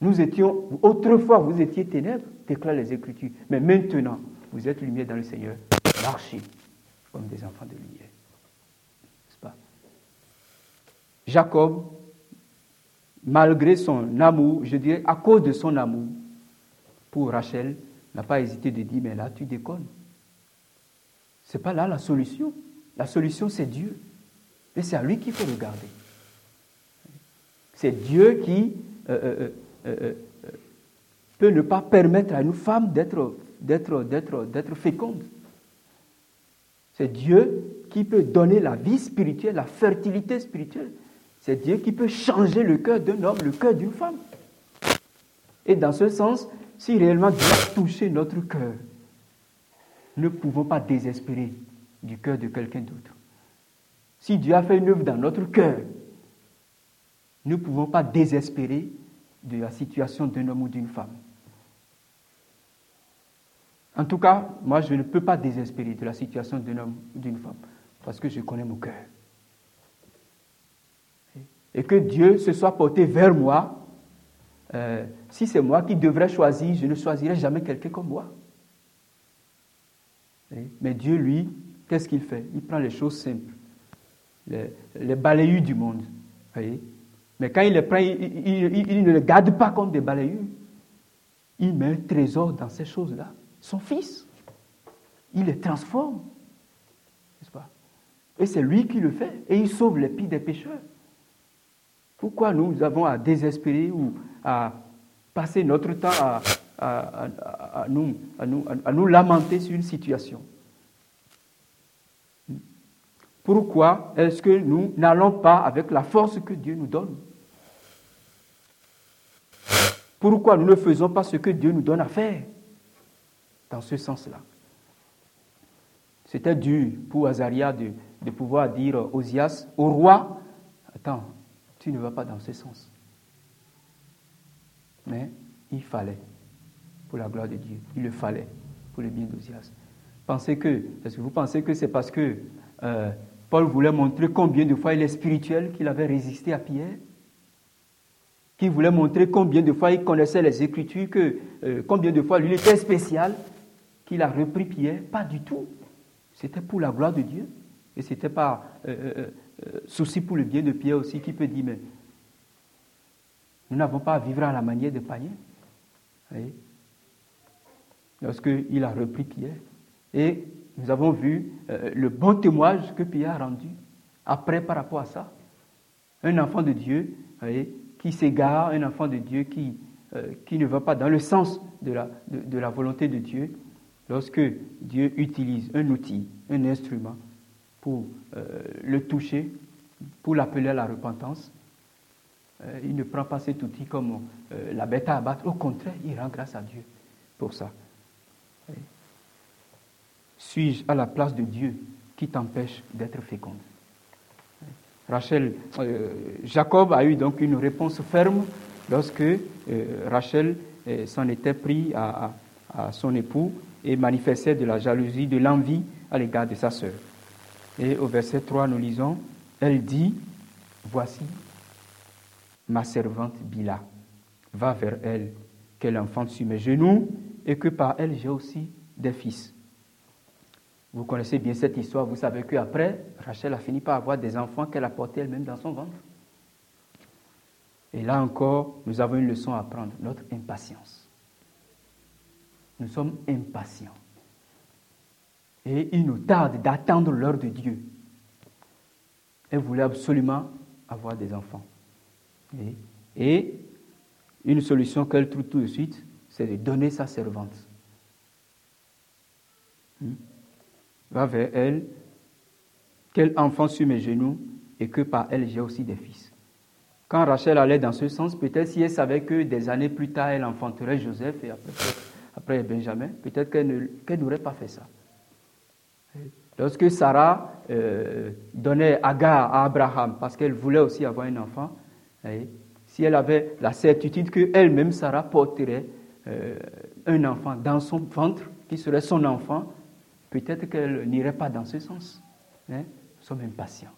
Nous étions, autrefois, vous étiez ténèbres, déclare les Écritures. Mais maintenant, vous êtes lumière dans le Seigneur. Marchez comme des enfants de lumière. N'est-ce pas Jacob, malgré son amour, je dirais à cause de son amour pour Rachel, n'a pas hésité de dire, mais là, tu déconnes. Ce n'est pas là la solution. La solution, c'est Dieu. Et c'est à lui qu'il faut regarder. C'est Dieu qui euh, euh, euh, peut ne pas permettre à une femme d'être, d'être, d'être, d'être féconde. C'est Dieu qui peut donner la vie spirituelle, la fertilité spirituelle. C'est Dieu qui peut changer le cœur d'un homme, le cœur d'une femme. Et dans ce sens, si réellement Dieu a touché notre cœur, ne pouvons pas désespérer du cœur de quelqu'un d'autre. Si Dieu a fait une œuvre dans notre cœur, ne pouvons pas désespérer de la situation d'un homme ou d'une femme. En tout cas, moi, je ne peux pas désespérer de la situation d'un homme ou d'une femme, parce que je connais mon cœur. Et que Dieu se soit porté vers moi. Euh, si c'est moi qui devrais choisir, je ne choisirai jamais quelqu'un comme moi. Mais Dieu, lui, qu'est-ce qu'il fait? Il prend les choses simples, les, balayus du monde. Mais quand il les prend, il, ne les garde pas comme des balayus. Il met un trésor dans ces choses-là. Son fils, il les transforme. N'est-ce pas? Et c'est lui qui le fait. Et il sauve les pieds des pécheurs. Pourquoi nous avons à désespérer ou à passer notre temps à, nous, lamenter sur une situation? Pourquoi est-ce que nous n'allons pas avec la force que Dieu nous donne? Pourquoi nous ne faisons pas ce que Dieu nous donne à faire Dans ce sens-là? C'était dur pour Azaria de, pouvoir dire Osias, au roi, attends, tu ne vas pas dans ce sens. Mais il fallait, pour la gloire de Dieu, il le fallait pour le bien d'Osias. Pensez que, est-ce que vous pensez que c'est parce que euh, Paul voulait montrer combien de fois il est spirituel qu'il avait résisté à Pierre? Qu'il voulait montrer combien de fois il connaissait les Écritures, euh, combien de fois lui était spécial, qu'il a repris Pierre? Pas du tout. C'était pour la gloire de Dieu. Et ce n'était pas euh, souci pour le bien de Pierre aussi qui peut dire, mais nous n'avons pas à vivre à la manière de païens. Lorsqu'il a repris Pierre. Et nous avons vu euh, le bon témoignage que Pierre a rendu après par rapport à ça. Un enfant de Dieu qui s'égare, un enfant de Dieu qui, euh, qui ne va pas dans le sens de la, de, la volonté de Dieu, lorsque Dieu utilise un outil, un instrument pour euh, le toucher, pour l'appeler à la repentance, il ne prend pas cet outil comme la bête à abattre. Au contraire, il rend grâce à Dieu pour ça. Suis-je à la place de Dieu qui t'empêche d'être féconde? Rachel, euh, Jacob a eu donc une réponse ferme lorsque euh, Rachel euh, s'en était pris à, son époux et manifestait de la jalousie, de l'envie à l'égard de sa sœur. Et au verset 3, nous lisons, elle dit, voici ma servante Bila, va vers elle, qu'elle enfante sur mes genoux, et que par elle j'ai aussi des fils. Vous connaissez bien cette histoire, vous savez qu'après, Rachel a fini par avoir des enfants qu'elle a portés elle-même dans son ventre. Et là encore, nous avons une leçon à apprendre, notre impatience. Nous sommes impatients. Et il nous tarde d'attendre l'heure de Dieu. Elle voulait absolument avoir des enfants. Et, une solution qu'elle trouve tout de suite, c'est de donner sa servante. Hmm? va vers elle, qu'elle enfant sur mes genoux et que par elle j'ai aussi des fils. Quand Rachel allait dans ce sens, peut-être si elle savait que des années plus tard elle enfanterait Joseph et après, Benjamin, peut-être qu'elle n'aurait pas fait ça. Lorsque Sarah euh, donnait Agar à Abraham parce qu'elle voulait aussi avoir un enfant, si elle avait la certitude qu'elle-même, Sarah, porterait euh, un enfant dans son ventre, qui serait son enfant, peut-être qu'elle n'irait pas dans ce sens. Nous sommes impatients.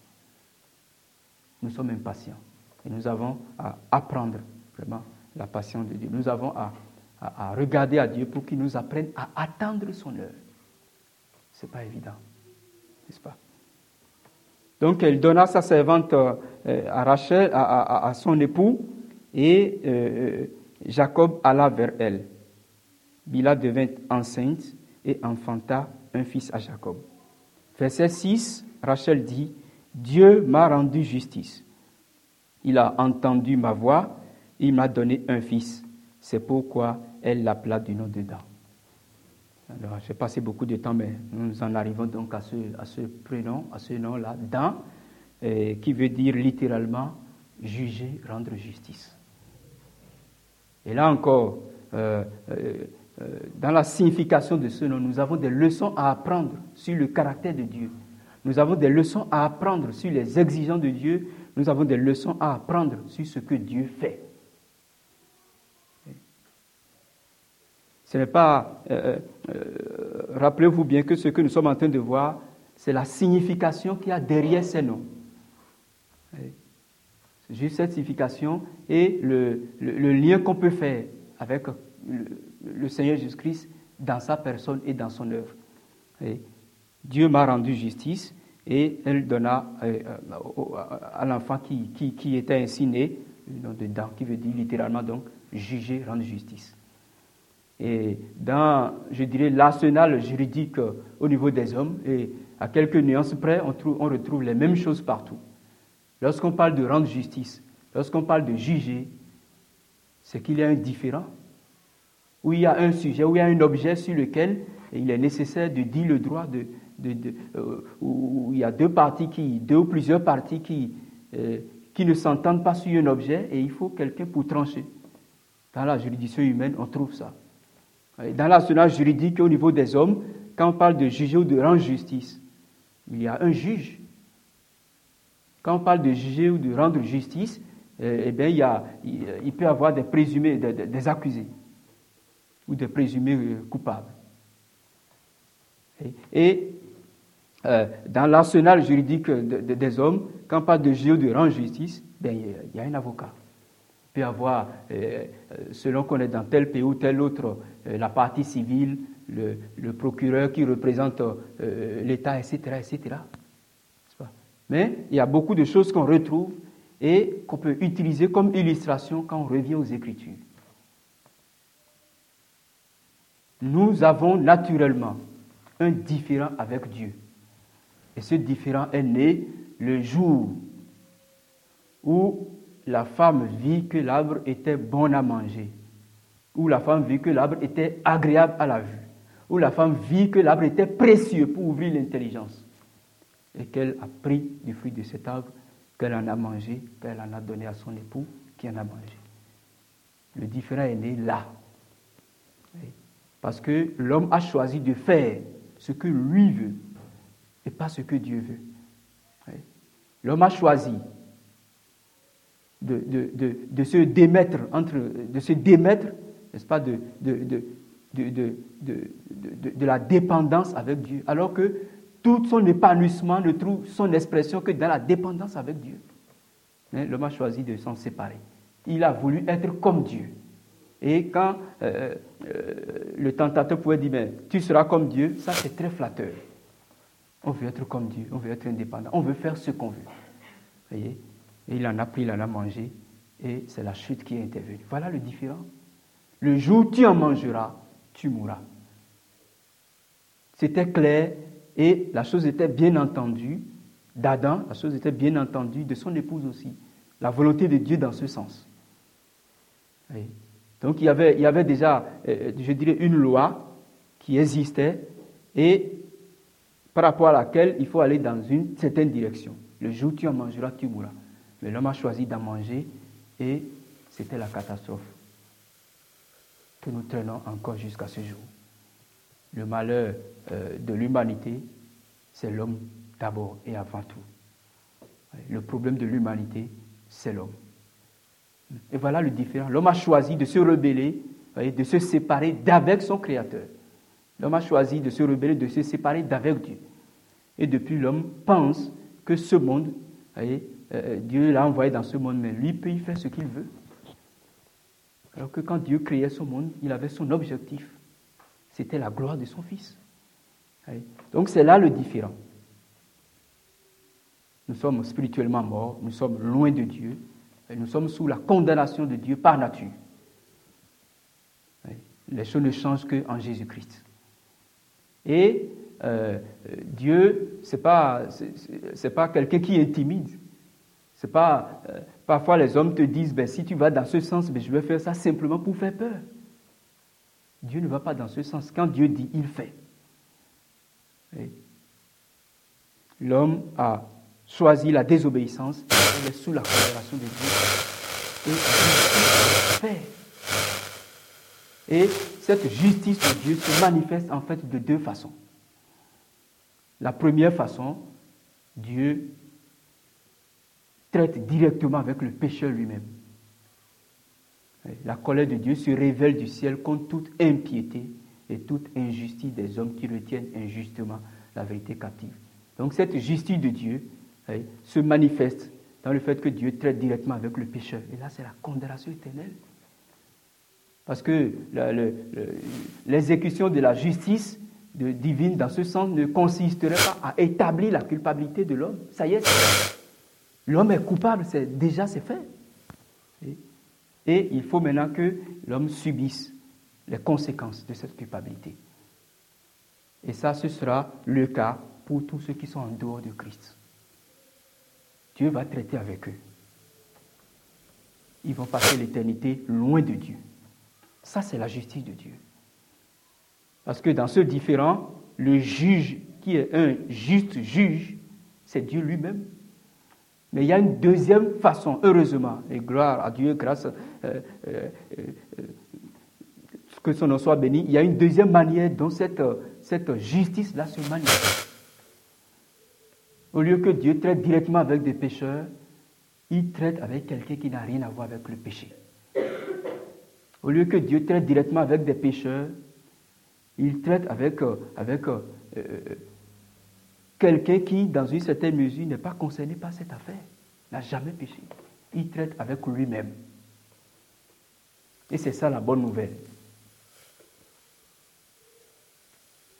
Nous sommes impatients. Et nous avons à apprendre vraiment la patience de Dieu. Nous avons à, regarder à Dieu pour qu'il nous apprenne à attendre son heure. Ce n'est pas évident, Donc elle donna sa servante euh, à Rachel, à, son époux, et euh, Jacob alla vers elle. Bila devint enceinte et enfanta un fils à Jacob. Verset 6, Rachel dit, Dieu m'a rendu justice. Il a entendu ma voix, il m'a donné un fils. C'est pourquoi elle l'appela du nom de Dan. Alors, j'ai passé beaucoup de temps, mais nous en arrivons donc à ce, prénom, à ce nom-là, Dan, qui veut dire littéralement juger, rendre justice. Et là encore, euh, euh, euh, dans la signification de ce nom, nous avons des leçons à apprendre sur le caractère de Dieu. Nous avons des leçons à apprendre sur les exigences de Dieu. Nous avons des leçons à apprendre sur ce que Dieu fait. Ce n'est pas. Euh, rappelez-vous bien que ce que nous sommes en train de voir, c'est la signification qu'il y a derrière ces noms. C'est juste cette signification et le, lien qu'on peut faire avec le Seigneur Jésus-Christ dans sa personne et dans son œuvre. Dieu m'a rendu justice et elle donna euh, à l'enfant qui, qui, était ainsi né le nom de Dan, qui veut dire littéralement donc juger, rendre justice. Et dans, je dirais, l'arsenal juridique au niveau des hommes, et à quelques nuances près, on, trouve, on retrouve les mêmes choses partout. Lorsqu'on parle de rendre justice, lorsqu'on parle de juger, c'est qu'il y a un différent où il y a un sujet, où il y a un objet sur lequel il est nécessaire de dire le droit, de, euh, où il y a deux parties, qui, deux ou plusieurs parties qui, euh, qui ne s'entendent pas sur un objet et il faut quelqu'un pour trancher. Dans la juridiction humaine, on trouve ça. Dans l'arsenal juridique au niveau des hommes, quand on parle de juger ou de rendre justice, il y a un juge. Quand on parle de juger ou de rendre justice, eh, eh bien, il, y a, il, peut y avoir des présumés, des, accusés ou des présumés euh, coupables. Et, euh, dans l'arsenal juridique des hommes, quand pas de juge de rendre justice, ben, il y a un avocat. Il peut y avoir, euh, selon qu'on est dans tel pays ou tel autre, la partie civile, le, procureur qui représente l'État, etc., etc. Mais il y a beaucoup de choses qu'on retrouve et qu'on peut utiliser comme illustration quand on revient aux Écritures. Nous avons naturellement un différent avec Dieu. Et ce différent est né le jour où la femme vit que l'arbre était bon à manger, où la femme vit que l'arbre était agréable à la vue, où la femme vit que l'arbre était précieux pour ouvrir l'intelligence, et qu'elle a pris du fruit de cet arbre qu'elle en a mangé, qu'elle en a donné à son époux qui en a mangé. Le différent est né là. Parce que l'homme a choisi de faire ce que lui veut et pas ce que Dieu veut. L'homme a choisi de, se démettre, de se démettre, n'est-ce pas, de, la dépendance avec Dieu, alors que tout son épanouissement ne trouve son expression que dans la dépendance avec Dieu. L'homme a choisi de s'en séparer. Il a voulu être comme Dieu. Et quand euh, euh, le tentateur pouvait dire, mais tu seras comme Dieu, ça c'est très flatteur. On veut être comme Dieu, on veut être indépendant, on veut faire ce qu'on veut. Voyez? Et il en a pris, il en a mangé, et c'est la chute qui est intervenue. Voilà le différent. Le jour où tu en mangeras, tu mourras. C'était clair, et la chose était bien entendue d'Adam, la chose était bien entendue de son épouse aussi. La volonté de Dieu dans ce sens. Donc il y, avait, déjà, euh, je dirais, une loi qui existait et par rapport à laquelle il faut aller dans une certaine direction. Le jour où tu en mangeras, tu mourras. Mais l'homme a choisi d'en manger et c'était la catastrophe que nous traînons encore jusqu'à ce jour le malheur euh, de l'humanité, c'est l'homme d'abord et avant tout. Le problème de l'humanité, c'est l'homme. Et voilà le différent. L'homme a choisi de se rebeller, de se séparer d'avec son Créateur. L'homme a choisi de se rebeller, de se séparer d'avec Dieu. Et depuis, l'homme pense que ce monde, euh, Dieu l'a envoyé dans ce monde, mais lui peut y faire ce qu'il veut. Alors que quand Dieu créait ce monde, il avait son objectif c'était la gloire de son Fils. Donc c'est là le différent. Nous sommes spirituellement morts, nous sommes loin de Dieu, nous sommes sous la condamnation de Dieu par nature. Les choses ne changent qu'en Jésus-Christ. Et euh, Dieu, ce n'est pas, pas quelqu'un qui est timide. C'est pas, euh, parfois les hommes te disent, ben, si tu vas dans ce sens, ben, je vais faire ça simplement pour faire peur. Dieu ne va pas dans ce sens. Quand Dieu dit, il fait. L'homme a choisi la désobéissance, il est sous la considération de Dieu. Et fait. Et cette justice de Dieu se manifeste en fait de deux façons. La première façon, Dieu traite directement avec le pécheur lui-même. La colère de Dieu se révèle du ciel contre toute impiété et toute injustice des hommes qui retiennent injustement la vérité captive. Donc cette justice de Dieu se manifeste dans le fait que Dieu traite directement avec le pécheur. Et là, c'est la condamnation éternelle. Parce que l'exécution de la justice divine dans ce sens ne consisterait pas à établir la culpabilité de l'homme. Ça y est, l'homme est coupable, c'est déjà c'est fait. Et il faut maintenant que l'homme subisse les conséquences de cette culpabilité. Et ça, ce sera le cas pour tous ceux qui sont en dehors de Christ. Dieu va traiter avec eux. Ils vont passer l'éternité loin de Dieu. Ça, c'est la justice de Dieu. Parce que dans ce différent, le juge qui est un juste juge, c'est Dieu lui-même. Mais il y a une deuxième façon, heureusement, et gloire à Dieu, grâce, euh, euh, euh, que son nom soit béni, il y a une deuxième manière dont cette, cette justice-là se manifeste. Au lieu que Dieu traite directement avec des pécheurs, il traite avec quelqu'un qui n'a rien à voir avec le péché. Au lieu que Dieu traite directement avec des pécheurs, il traite avec, avec quelqu'un qui, dans une certaine mesure, n'est pas concerné par cette affaire, n'a jamais péché. Il traite avec lui-même. Et c'est ça la bonne nouvelle.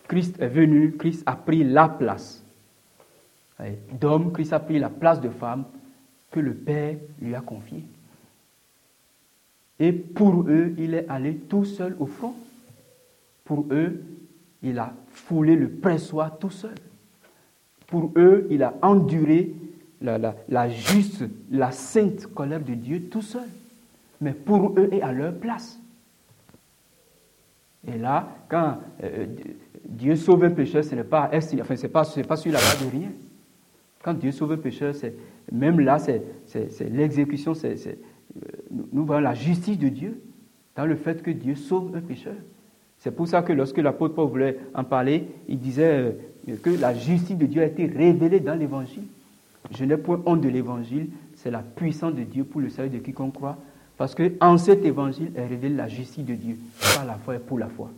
Christ est venu, Christ a pris la place d'homme, Christ a pris la place de femme que le Père lui a confiée. Et pour eux, il est allé tout seul au front. Pour eux, il a foulé le pressoir tout seul. Pour eux, il a enduré la, juste, la sainte colère de Dieu tout seul. Mais pour eux et à leur place. Et là, quand euh, Dieu sauve un pécheur, ce n'est pas, enfin, pas, pas sur la base de rien. Quand Dieu sauve un pécheur, même là, c'est, l'exécution, c'est, nous voyons la justice de Dieu dans le fait que Dieu sauve un pécheur. C'est pour ça que lorsque l'apôtre Paul voulait en parler, il disait euh, que la justice de Dieu a été révélée dans l'évangile. Je n'ai point honte de l'évangile, c'est la puissance de Dieu pour le salut de quiconque croit. Parce qu'en cet évangile est révélée la justice de Dieu, par la foi et pour la foi.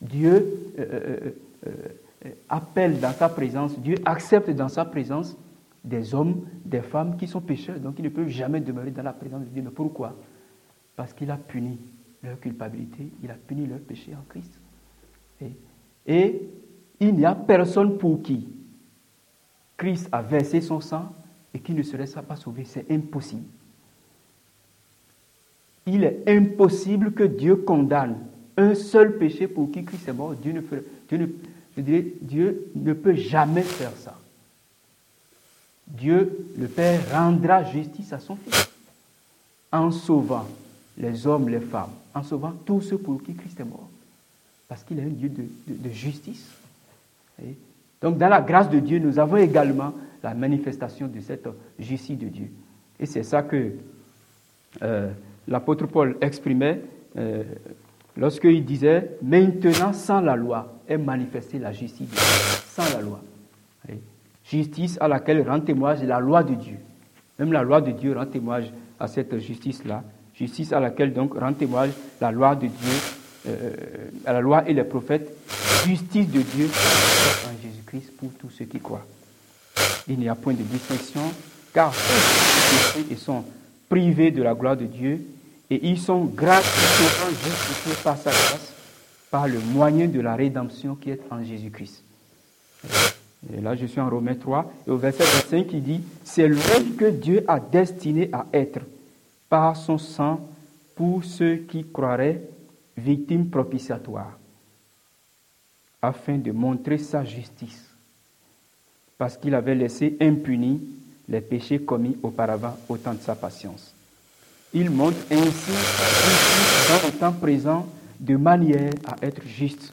Dieu euh, euh, appelle dans sa présence, Dieu accepte dans sa présence des hommes, des femmes qui sont pécheurs, donc ils ne peuvent jamais demeurer dans la présence de Dieu. Mais pourquoi? Parce qu'il a puni leur culpabilité, il a puni leur péché en Christ. Et, il n'y a personne pour qui Christ a versé son sang et qui ne serait pas sauvé. C'est impossible. Il est impossible que Dieu condamne un seul péché pour qui Christ est mort. Dieu ne peut, Dieu ne peut jamais faire ça. Dieu, le Père, rendra justice à son Fils en sauvant les hommes, les femmes, en sauvant tous ceux pour qui Christ est mort. Parce qu'il est un Dieu de, justice. Donc dans la grâce de Dieu, nous avons également la manifestation de cette justice de Dieu. Et c'est ça que euh, l'apôtre Paul exprimait euh, lorsqu'il disait, maintenant sans la loi est manifestée la justice de Dieu. Sans la loi. Justice à laquelle rend témoignage la loi de Dieu. Même la loi de Dieu rend témoignage à cette justice-là justice à laquelle donc rend témoignage la loi de Dieu, euh, à la loi et les prophètes, justice de Dieu en Jésus-Christ pour tous ceux qui croient. Il n'y a point de distinction, car ils sont privés de la gloire de Dieu et ils sont gratuitement justifiés par sa grâce, par le moyen de la rédemption qui est en Jésus-Christ. Et là, je suis en Romains 3, et au verset 25, il dit C'est l'homme que Dieu a destiné à être par son sang pour ceux qui croiraient victimes propitiatoires, afin de montrer sa justice, parce qu'il avait laissé impunis les péchés commis auparavant au temps de sa patience. Il montre ainsi dans le temps présent de manière à être juste,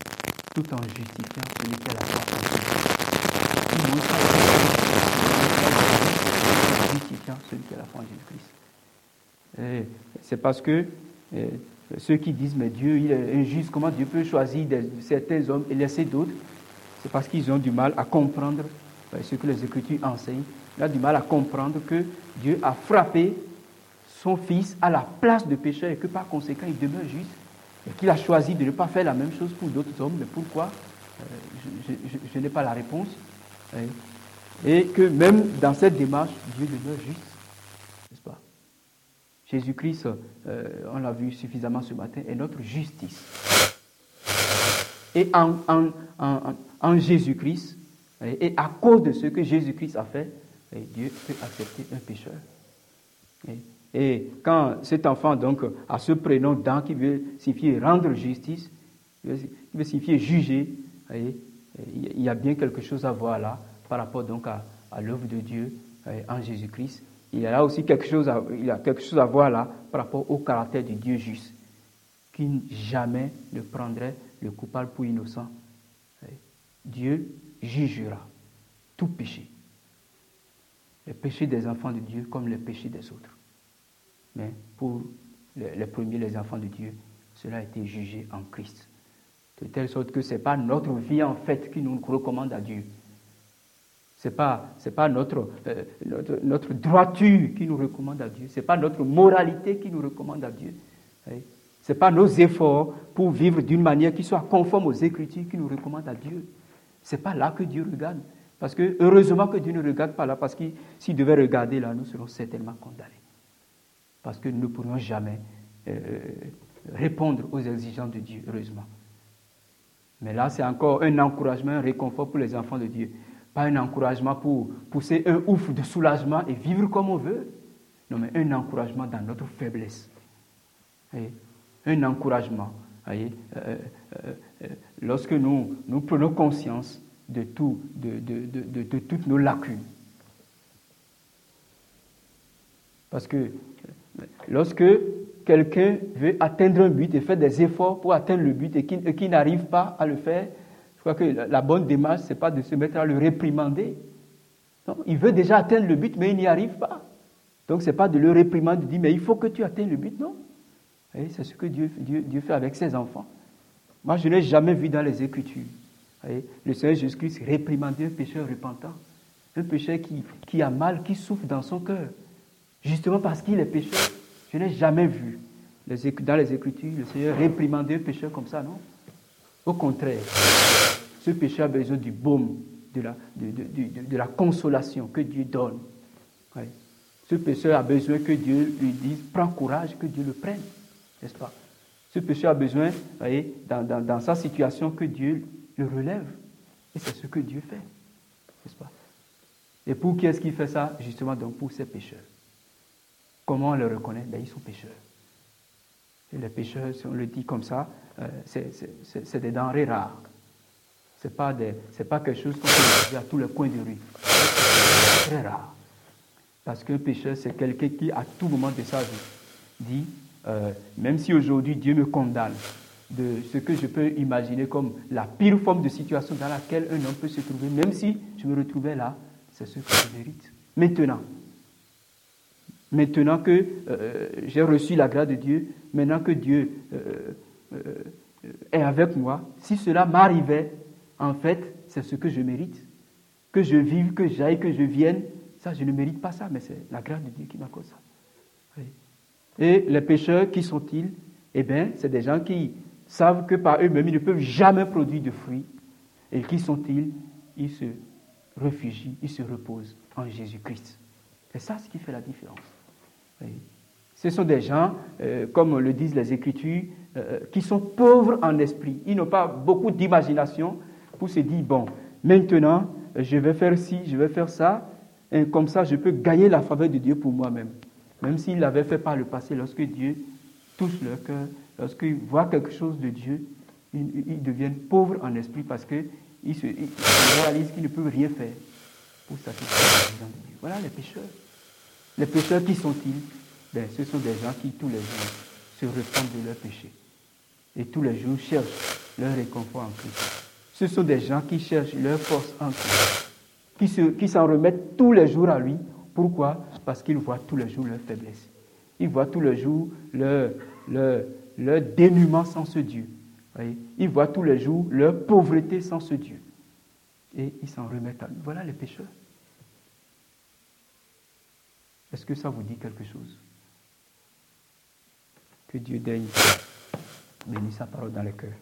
tout en justifiant celui qui a la foi Il montre justifiant celui en Jésus-Christ. C'est parce que euh, ceux qui disent, mais Dieu, il est injuste, comment Dieu peut choisir certains hommes et laisser d'autres? C'est parce qu'ils ont du mal à comprendre euh, ce que les Écritures enseignent. Ils ont du mal à comprendre que Dieu a frappé son Fils à la place de pécheur et que par conséquent, il demeure juste. Et qu'il a choisi de ne pas faire la même chose pour d'autres hommes. Mais pourquoi? Euh, Je, n'ai pas la réponse. Et que même dans cette démarche, Dieu demeure juste. N'est-ce pas? Jésus-Christ, euh, on l'a vu suffisamment ce matin, est notre justice. Et en, Jésus-Christ, et à cause de ce que Jésus-Christ a fait, Dieu peut accepter un pécheur. Et, quand cet enfant donc a ce prénom Dan qui veut signifier rendre justice, qui veut signifier juger, il y a bien quelque chose à voir là par rapport donc à, à l'œuvre de Dieu en Jésus-Christ il y a là aussi quelque chose à, voir là par rapport au caractère du Dieu juste, qui jamais ne prendrait le coupable pour innocent. Dieu jugera tout péché. Les péchés des enfants de Dieu comme les péchés des autres. Mais pour les, premiers, les enfants de Dieu, cela a été jugé en Christ. De telle sorte que ce n'est pas notre vie en fait qui nous recommande à Dieu. Ce n'est pas, euh, notre, droiture qui nous recommande à Dieu. Ce n'est pas notre moralité qui nous recommande à Dieu. Ce n'est pas nos efforts pour vivre d'une manière qui soit conforme aux Écritures qui nous recommandent à Dieu. Ce n'est pas là que Dieu regarde. Parce que heureusement que Dieu ne regarde pas là, parce que s'il devait regarder là, nous serons certainement condamnés. Parce que nous ne pourrions jamais euh, répondre aux exigences de Dieu, heureusement. Mais là, c'est encore un encouragement, un réconfort pour les enfants de Dieu. Pas un encouragement pour pousser un ouf de soulagement et vivre comme on veut. Non, mais un encouragement dans notre faiblesse. Un encouragement. Euh, euh, euh, lorsque nous, nous prenons conscience de, tout, de, de, de toutes nos lacunes. Parce que lorsque quelqu'un veut atteindre un but et fait des efforts pour atteindre le but et qui, n'arrive pas à le faire, crois que la bonne démarche, ce n'est pas de se mettre à le réprimander. Non, il veut déjà atteindre le but, mais il n'y arrive pas. Donc ce n'est pas de le réprimander, de dire, mais il faut que tu atteignes le but, non. C'est ce que Dieu, Dieu, fait avec ses enfants. Moi, je n'ai jamais vu dans les Écritures le Seigneur Jésus-Christ réprimander un pécheur repentant, un pécheur qui, qui a mal, qui souffre dans son cœur, justement parce qu'il est pécheur. Je n'ai jamais vu dans les Écritures le Seigneur réprimander un pécheur comme ça, non Au contraire, ce pécheur a besoin du baume, de la, consolation que Dieu donne. Ce pécheur a besoin que Dieu lui dise prends courage, que Dieu le prenne, n'est-ce pas? Ce pécheur a besoin, voyez, dans, dans sa situation, que Dieu le relève. Et c'est ce que Dieu fait, n'est-ce pas? Et pour qui est-ce qu'il fait ça? Justement, donc pour ces pécheurs. Comment on les reconnaît? Ben, Ils sont pécheurs. Les pécheurs, si on le dit comme ça, euh, c'est des denrées rares. Ce n'est pas, pas quelque chose qu'on peut à tous les coins de rue. C'est très rare. Parce qu'un pécheur, c'est quelqu'un qui, à tout moment de sa vie, dit, euh, même si aujourd'hui Dieu me condamne de ce que je peux imaginer comme la pire forme de situation dans laquelle un homme peut se trouver, même si je me retrouvais là, c'est ce que je mérite. Maintenant, Maintenant que euh, j'ai reçu la grâce de Dieu, maintenant que Dieu euh, euh, est avec moi, si cela m'arrivait, en fait, c'est ce que je mérite. Que je vive, que j'aille, que je vienne, ça, je ne mérite pas ça, mais c'est la grâce de Dieu qui m'accorde ça. Et les pécheurs, qui sont-ils? Eh bien, c'est des gens qui savent que par eux-mêmes, ils ne peuvent jamais produire de fruits. Et qui sont-ils? Ils se réfugient, ils se reposent en Jésus-Christ. C'est ça ce qui fait la différence. Ce sont des gens, euh, comme le disent les Écritures, euh, qui sont pauvres en esprit. Ils n'ont pas beaucoup d'imagination pour se dire, bon, maintenant, je vais faire ci, je vais faire ça, et comme ça, je peux gagner la faveur de Dieu pour moi-même. Même s'ils l'avaient fait par le passé, lorsque Dieu touche leur cœur, lorsqu'ils voient quelque chose de Dieu, ils, deviennent pauvres en esprit parce qu'ils réalisent qu'ils ne peuvent rien faire pour satisfaire les de Dieu. Voilà les pécheurs. Les pécheurs, qui sont-ils? Ben, Ce sont des gens qui, tous les jours, se repentent de leurs péchés. Et tous les jours cherchent leur réconfort en Christ. Ce sont des gens qui cherchent leur force en Christ. Qui s'en remettent tous les jours à lui. Pourquoi? Parce qu'ils voient tous les jours leur faiblesse. Ils voient tous les jours leur, dénuement sans ce Dieu. Ils voient tous les jours leur pauvreté sans ce Dieu. Et ils s'en remettent à lui. Voilà les pécheurs. Est-ce que ça vous dit quelque chose? Que Dieu daigne bénir sa parole dans les cœurs.